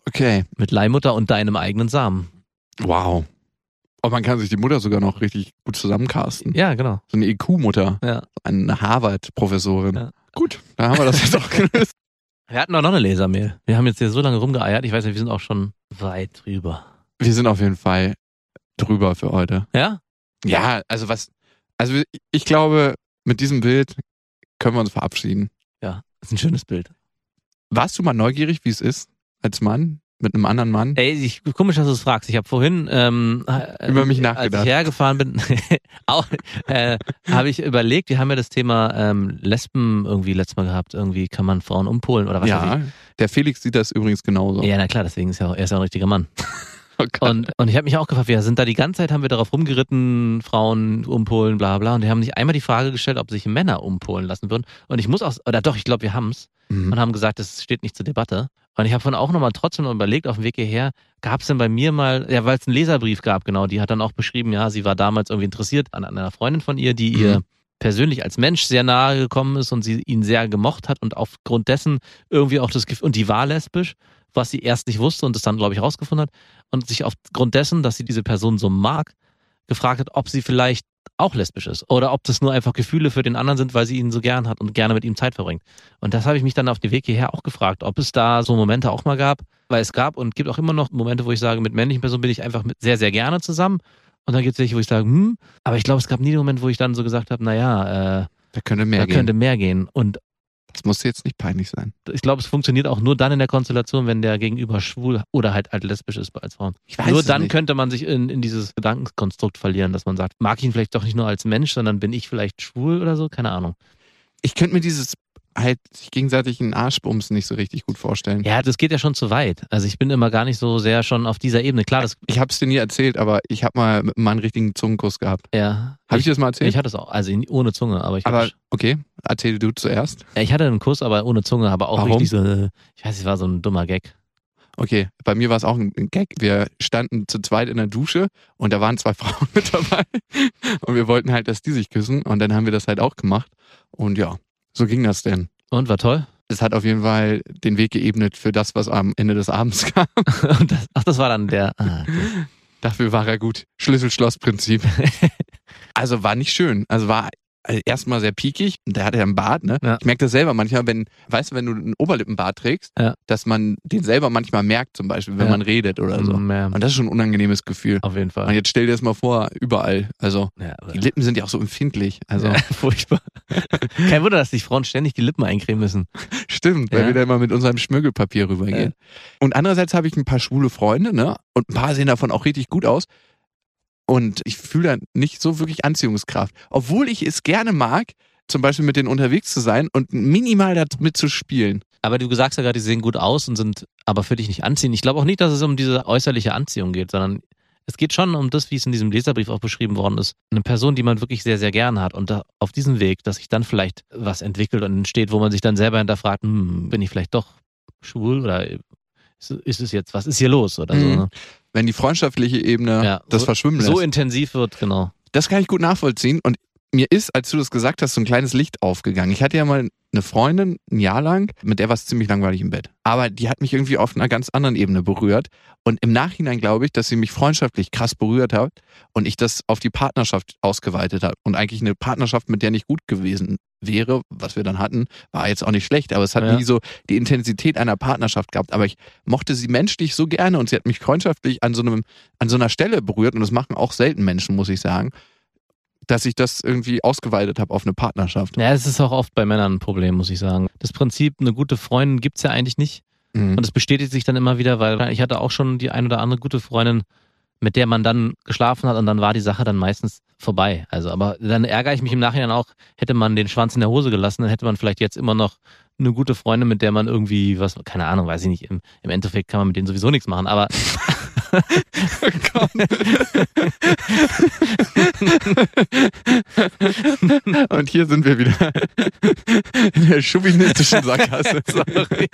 Okay. Mit Leihmutter und deinem eigenen Samen. Wow. Und man kann sich die Mutter sogar noch richtig gut zusammencasten. Ja, genau. So eine EQ-Mutter. Ja. Eine Harvard-Professorin. Ja. Gut, da haben wir das jetzt auch gelöst. Wir hatten auch noch eine Lesermail. Wir haben jetzt hier so lange rumgeeiert. Ich weiß nicht, wir sind auch schon weit drüber. Wir sind auf jeden Fall drüber für heute. Ja? Ja, also was, also ich glaube, mit diesem Bild können wir uns verabschieden. Ja, ist ein schönes Bild. Warst du mal neugierig, wie es ist, als Mann, mit einem anderen Mann? Ey, ich, komisch, dass du es fragst. Ich habe vorhin ähm, äh, Über mich Als nachgedacht. ich hergefahren bin, auch, äh, habe ich überlegt, wir haben ja das Thema ähm, Lesben irgendwie letztes Mal gehabt. Irgendwie kann man Frauen umpolen oder was weiß ja, der Felix sieht das übrigens genauso. ich. Ja, na klar, deswegen ist er, auch, er ist ja ein richtiger Mann. Oh. Und, und ich habe mich auch gefragt, wir sind da die ganze Zeit, haben wir darauf rumgeritten, Frauen umpolen, bla bla. Und wir haben nicht einmal die Frage gestellt, ob sich Männer umpolen lassen würden. Und ich muss auch, oder doch, ich glaube, wir haben's Mhm. und haben gesagt, das steht nicht zur Debatte. Und ich habe von auch nochmal trotzdem noch überlegt, auf dem Weg hierher, gab es denn bei mir mal, ja, weil es einen Leserbrief gab, genau, die hat dann auch beschrieben, ja, sie war damals irgendwie interessiert an, einer Freundin von ihr, die Mhm. ihr persönlich als Mensch sehr nahe gekommen ist und sie ihn sehr gemocht hat und aufgrund dessen irgendwie auch das Gefühl, und die war lesbisch, was sie erst nicht wusste und es dann, glaube ich, rausgefunden hat und sich aufgrund dessen, dass sie diese Person so mag, gefragt hat, ob sie vielleicht auch lesbisch ist oder ob das nur einfach Gefühle für den anderen sind, weil sie ihn so gern hat und gerne mit ihm Zeit verbringt. Und das habe ich mich dann auf dem Weg hierher auch gefragt, ob es da so Momente auch mal gab, weil es gab und gibt auch immer noch Momente, wo ich sage, mit männlichen Personen bin ich einfach sehr, sehr gerne zusammen. Und dann gibt es welche, wo ich sage, hm, aber ich glaube, es gab nie den Moment, wo ich dann so gesagt habe, naja, äh, Da könnte mehr da gehen. könnte mehr gehen. Und das muss jetzt nicht peinlich sein. ich glaube, es funktioniert auch nur dann in der Konstellation, wenn der Gegenüber schwul oder halt, halt lesbisch ist als Frau. Nur dann nicht. könnte man sich in, in dieses Gedankenkonstrukt verlieren, dass man sagt, mag ich ihn vielleicht doch nicht nur als Mensch, sondern bin ich vielleicht schwul oder so? Keine Ahnung. Ich könnte mir dieses halt sich gegenseitig einen Arschbums nicht so richtig gut vorstellen. Ja, das geht ja schon zu weit. Also ich bin immer gar nicht so sehr schon auf dieser Ebene. Klar, das, Ich habe es dir nie erzählt, aber ich habe mal mit einem Mann einen richtigen Zungenkuss gehabt. ja. Habe ich dir das mal erzählt? Ich hatte es auch, also ohne Zunge, aber ich aber okay, erzähl du zuerst. ja, ich hatte einen Kuss, aber ohne Zunge, aber auch Warum? richtig so, äh, ich weiß, es war so ein dummer Gag. Okay, bei mir war es auch ein Gag. Wir standen zu zweit in der Dusche und da waren zwei Frauen mit dabei und wir wollten halt, dass die sich küssen und dann haben wir das halt auch gemacht und ja, so ging das denn. Und war toll. Es hat auf jeden Fall den Weg geebnet für das, was am Ende des Abends kam. Und das, ach, das war dann der. Ah, okay. Dafür war er gut. Schlüssel-Schloss-Prinzip. also war nicht schön. Also war äh, erstmal sehr piekig. Und der hatte ja einen Bart, ne? Ja. Ich merke das selber manchmal, wenn, weißt du, wenn du einen Oberlippenbart trägst, Ja. dass man den selber manchmal merkt, zum Beispiel, wenn Ja. man redet oder so. Mm, Und das ist schon ein unangenehmes Gefühl. auf jeden Und Fall. jetzt stell dir das mal vor, überall. Also, die Lippen sind ja auch so empfindlich. Also, furchtbar. Kein Wunder, dass sich Frauen ständig die Lippen eincremen müssen. stimmt, weil wir da immer mit unserem Schmirgelpapier rübergehen. Und andererseits habe ich ein paar schwule Freunde, ne? Und ein paar sehen davon auch richtig gut aus. Und ich fühle da nicht so wirklich Anziehungskraft. Obwohl ich es gerne mag, zum Beispiel mit denen unterwegs zu sein und minimal damit zu spielen. Aber du sagst ja gerade, die sehen gut aus und sind aber für dich nicht anziehend. Ich glaube auch nicht, dass es um diese äußerliche Anziehung geht, sondern es geht schon um das, wie es in diesem Leserbrief auch beschrieben worden ist. Eine Person, die man wirklich sehr, sehr gern hat und auf diesem Weg, dass sich dann vielleicht was entwickelt und entsteht, wo man sich dann selber hinterfragt, hm, bin ich vielleicht doch schwul oder ist, ist es jetzt, was ist hier los oder so. Mhm. Ne? Wenn die freundschaftliche Ebene Ja, das so- verschwimmen lässt. So intensiv wird, genau. Das kann ich gut nachvollziehen. Und mir ist, als du das gesagt hast, so ein kleines Licht aufgegangen. Ich hatte ja mal eine Freundin ein Jahr lang, mit der war es ziemlich langweilig im Bett. Aber die hat mich irgendwie auf einer ganz anderen Ebene berührt. Und im Nachhinein glaube ich, dass sie mich freundschaftlich krass berührt hat und ich das auf die Partnerschaft ausgeweitet habe. Und eigentlich eine Partnerschaft, mit der nicht gut gewesen wäre, was wir dann hatten, war jetzt auch nicht schlecht. Aber es hat Ja. nie so die Intensität einer Partnerschaft gehabt. Aber ich mochte sie menschlich so gerne und sie hat mich freundschaftlich an so einem, an so einer Stelle berührt. Und das machen auch selten Menschen, muss ich sagen dass ich das irgendwie ausgeweitet habe auf eine Partnerschaft. Ja, es ist auch oft bei Männern ein Problem, muss ich sagen. Das Prinzip, eine gute Freundin gibt's ja eigentlich nicht. Mhm. Und es bestätigt sich dann immer wieder, weil ich hatte auch schon die ein oder andere gute Freundin, mit der man dann geschlafen hat und dann war die Sache dann meistens vorbei. Also, aber dann ärgere ich mich im Nachhinein auch, hätte man den Schwanz in der Hose gelassen, dann hätte man vielleicht jetzt immer noch eine gute Freundin, mit der man irgendwie was, keine Ahnung, weiß ich nicht, im, im Endeffekt kann man mit denen sowieso nichts machen, aber Und hier sind wir wieder in der chauvinistischen Sackgasse. Sorry.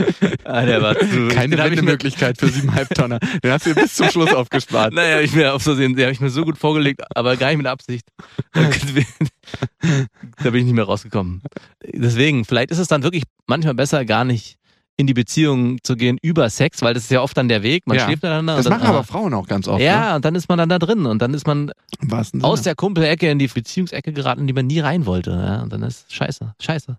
Ah, der war zu. Keine Wendemöglichkeit für siebeneinhalb Tonner. Den hast du bis zum Schluss aufgespart. Naja, ich mir auf so sehen, den habe ich mir so gut vorgelegt, aber gar nicht mit Absicht. da bin ich nicht mehr rausgekommen. Deswegen, vielleicht ist es dann wirklich manchmal besser, gar nicht in die Beziehung zu gehen über Sex, weil das ist ja oft dann der Weg. Man Ja. schläft miteinander. Das und dann, machen aber ah, Frauen auch ganz oft. Ne? Ja, und dann ist man dann da drin und dann ist man wahrsten Sinne. aus der Kumpelecke in die Beziehungsecke geraten, in die man nie rein wollte. Ja, und dann ist scheiße, scheiße.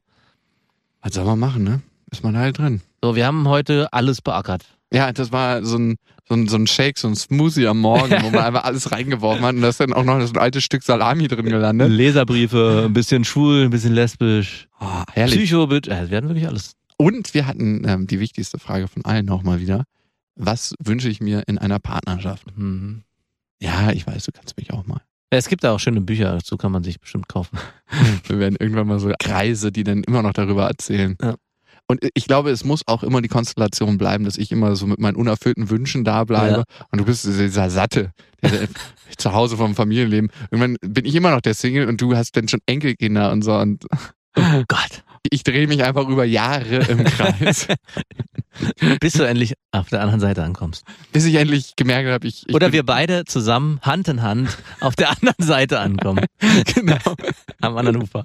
Was soll man machen, ne? Ist man halt drin. So, wir haben heute alles beackert. Ja, das war so ein, so ein, so ein Shake, so ein Smoothie am Morgen, wo man einfach alles reingeworfen hat und da ist dann auch noch so ein altes Stück Salami drin gelandet. Leserbriefe, ein bisschen schwul, ein bisschen lesbisch, Oh, herrlich. Psycho, wir hatten wirklich alles. Und wir hatten ähm, die wichtigste Frage von allen nochmal wieder. Was wünsche ich mir in einer Partnerschaft? Mhm. Ja, ich weiß, du kannst mich auch mal. Ja, es gibt da auch schöne Bücher, dazu kann man sich bestimmt kaufen. Wir werden irgendwann mal so Kreise, die dann immer noch darüber erzählen. Ja. Und ich glaube, es muss auch immer die Konstellation bleiben, dass ich immer so mit meinen unerfüllten Wünschen da bleibe. Und du bist dieser Satte, der zu Hause vom Familienleben. Irgendwann bin ich immer noch der Single und du hast dann schon Enkelkinder und so. Und Oh Gott. Ich drehe mich einfach über Jahre im Kreis, Bis du endlich auf der anderen Seite ankommst. bis ich endlich gemerkt habe, ich, ich Oder wir beide zusammen, Hand in Hand, auf der anderen Seite ankommen. genau. Am anderen Ufer.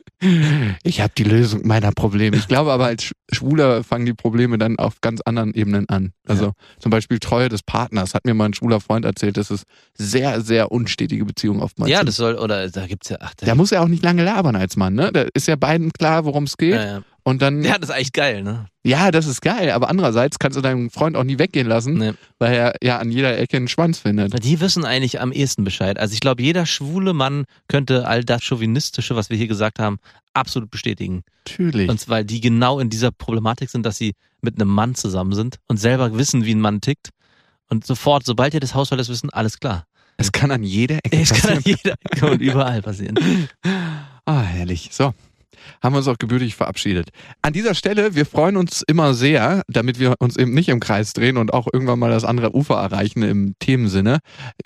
Ich habe die Lösung meiner Probleme. Ich glaube aber als Sch- Schwuler fangen die Probleme dann auf ganz anderen Ebenen an. Also zum Beispiel Treue des Partners. Hat mir mal ein schwuler Freund erzählt, dass es sehr, sehr unstetige Beziehungen oftmals Ja, das soll, oder da gibt's ja, ach, da, Da muss er auch nicht lange labern als Mann, ne? Da ist ja beiden klar, worum es geht. ja, ja. Und dann, ja, das ist eigentlich geil, ne? ja, das ist geil. Aber andererseits kannst du deinen Freund auch nie weggehen lassen, Nee. weil er ja an jeder Ecke einen Schwanz findet. Die wissen eigentlich am ehesten Bescheid. Also ich glaube, jeder schwule Mann könnte all das Chauvinistische, was wir hier gesagt haben, absolut bestätigen. Natürlich. Und weil die genau in dieser Problematik sind, dass sie mit einem Mann zusammen sind und selber wissen, wie ein Mann tickt. Und sofort, sobald ihr das Haus verlässt, wissen, alles klar. Es kann an jeder Ecke Es kann an passieren. jeder Ecke und überall passieren. Ah, herrlich. So. Haben wir uns auch gebürtig verabschiedet. An dieser Stelle, wir freuen uns immer sehr, damit wir uns eben nicht im Kreis drehen und auch irgendwann mal das andere Ufer erreichen im Themensinne,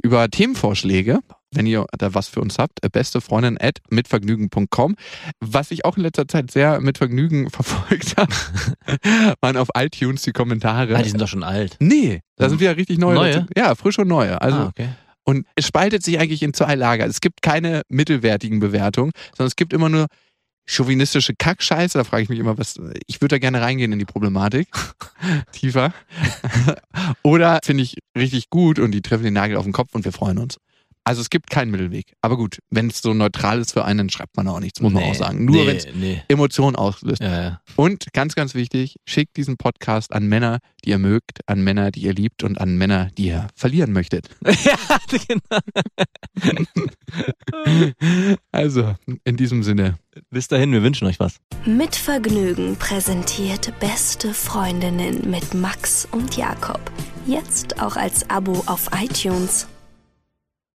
über Themenvorschläge. Wenn ihr da was für uns habt, beste Freundin at mitvergnügen.com. Was ich auch in letzter Zeit sehr mit Vergnügen verfolgt habe, waren auf iTunes die Kommentare. Ah, die sind doch schon alt. nee, da sind wir richtig neue. Neue? Ja, frisch und neue. Also ah, okay. und es spaltet sich eigentlich in zwei Lager. Es gibt keine mittelwertigen Bewertungen, sondern es gibt immer nur chauvinistische Kackscheiße. Da frage ich mich immer, was. Ich würde da gerne reingehen in die Problematik. Tiefer. Oder finde ich richtig gut und die treffen den Nagel auf den Kopf und wir freuen uns. Also es gibt keinen Mittelweg. Aber gut, wenn es so neutral ist für einen, dann schreibt man auch nichts, muss man Nee, auch sagen. Nur nee, wenn es nee. Emotionen auslöst. Ja, ja. Und ganz, ganz wichtig, schickt diesen Podcast an Männer, die ihr mögt, an Männer, die ihr liebt und an Männer, die ihr verlieren möchtet. ja, genau. Also, in diesem Sinne. Bis dahin, wir wünschen euch was. Mit Vergnügen präsentiert Beste Freundinnen mit Max und Jakob. Jetzt auch als Abo auf iTunes.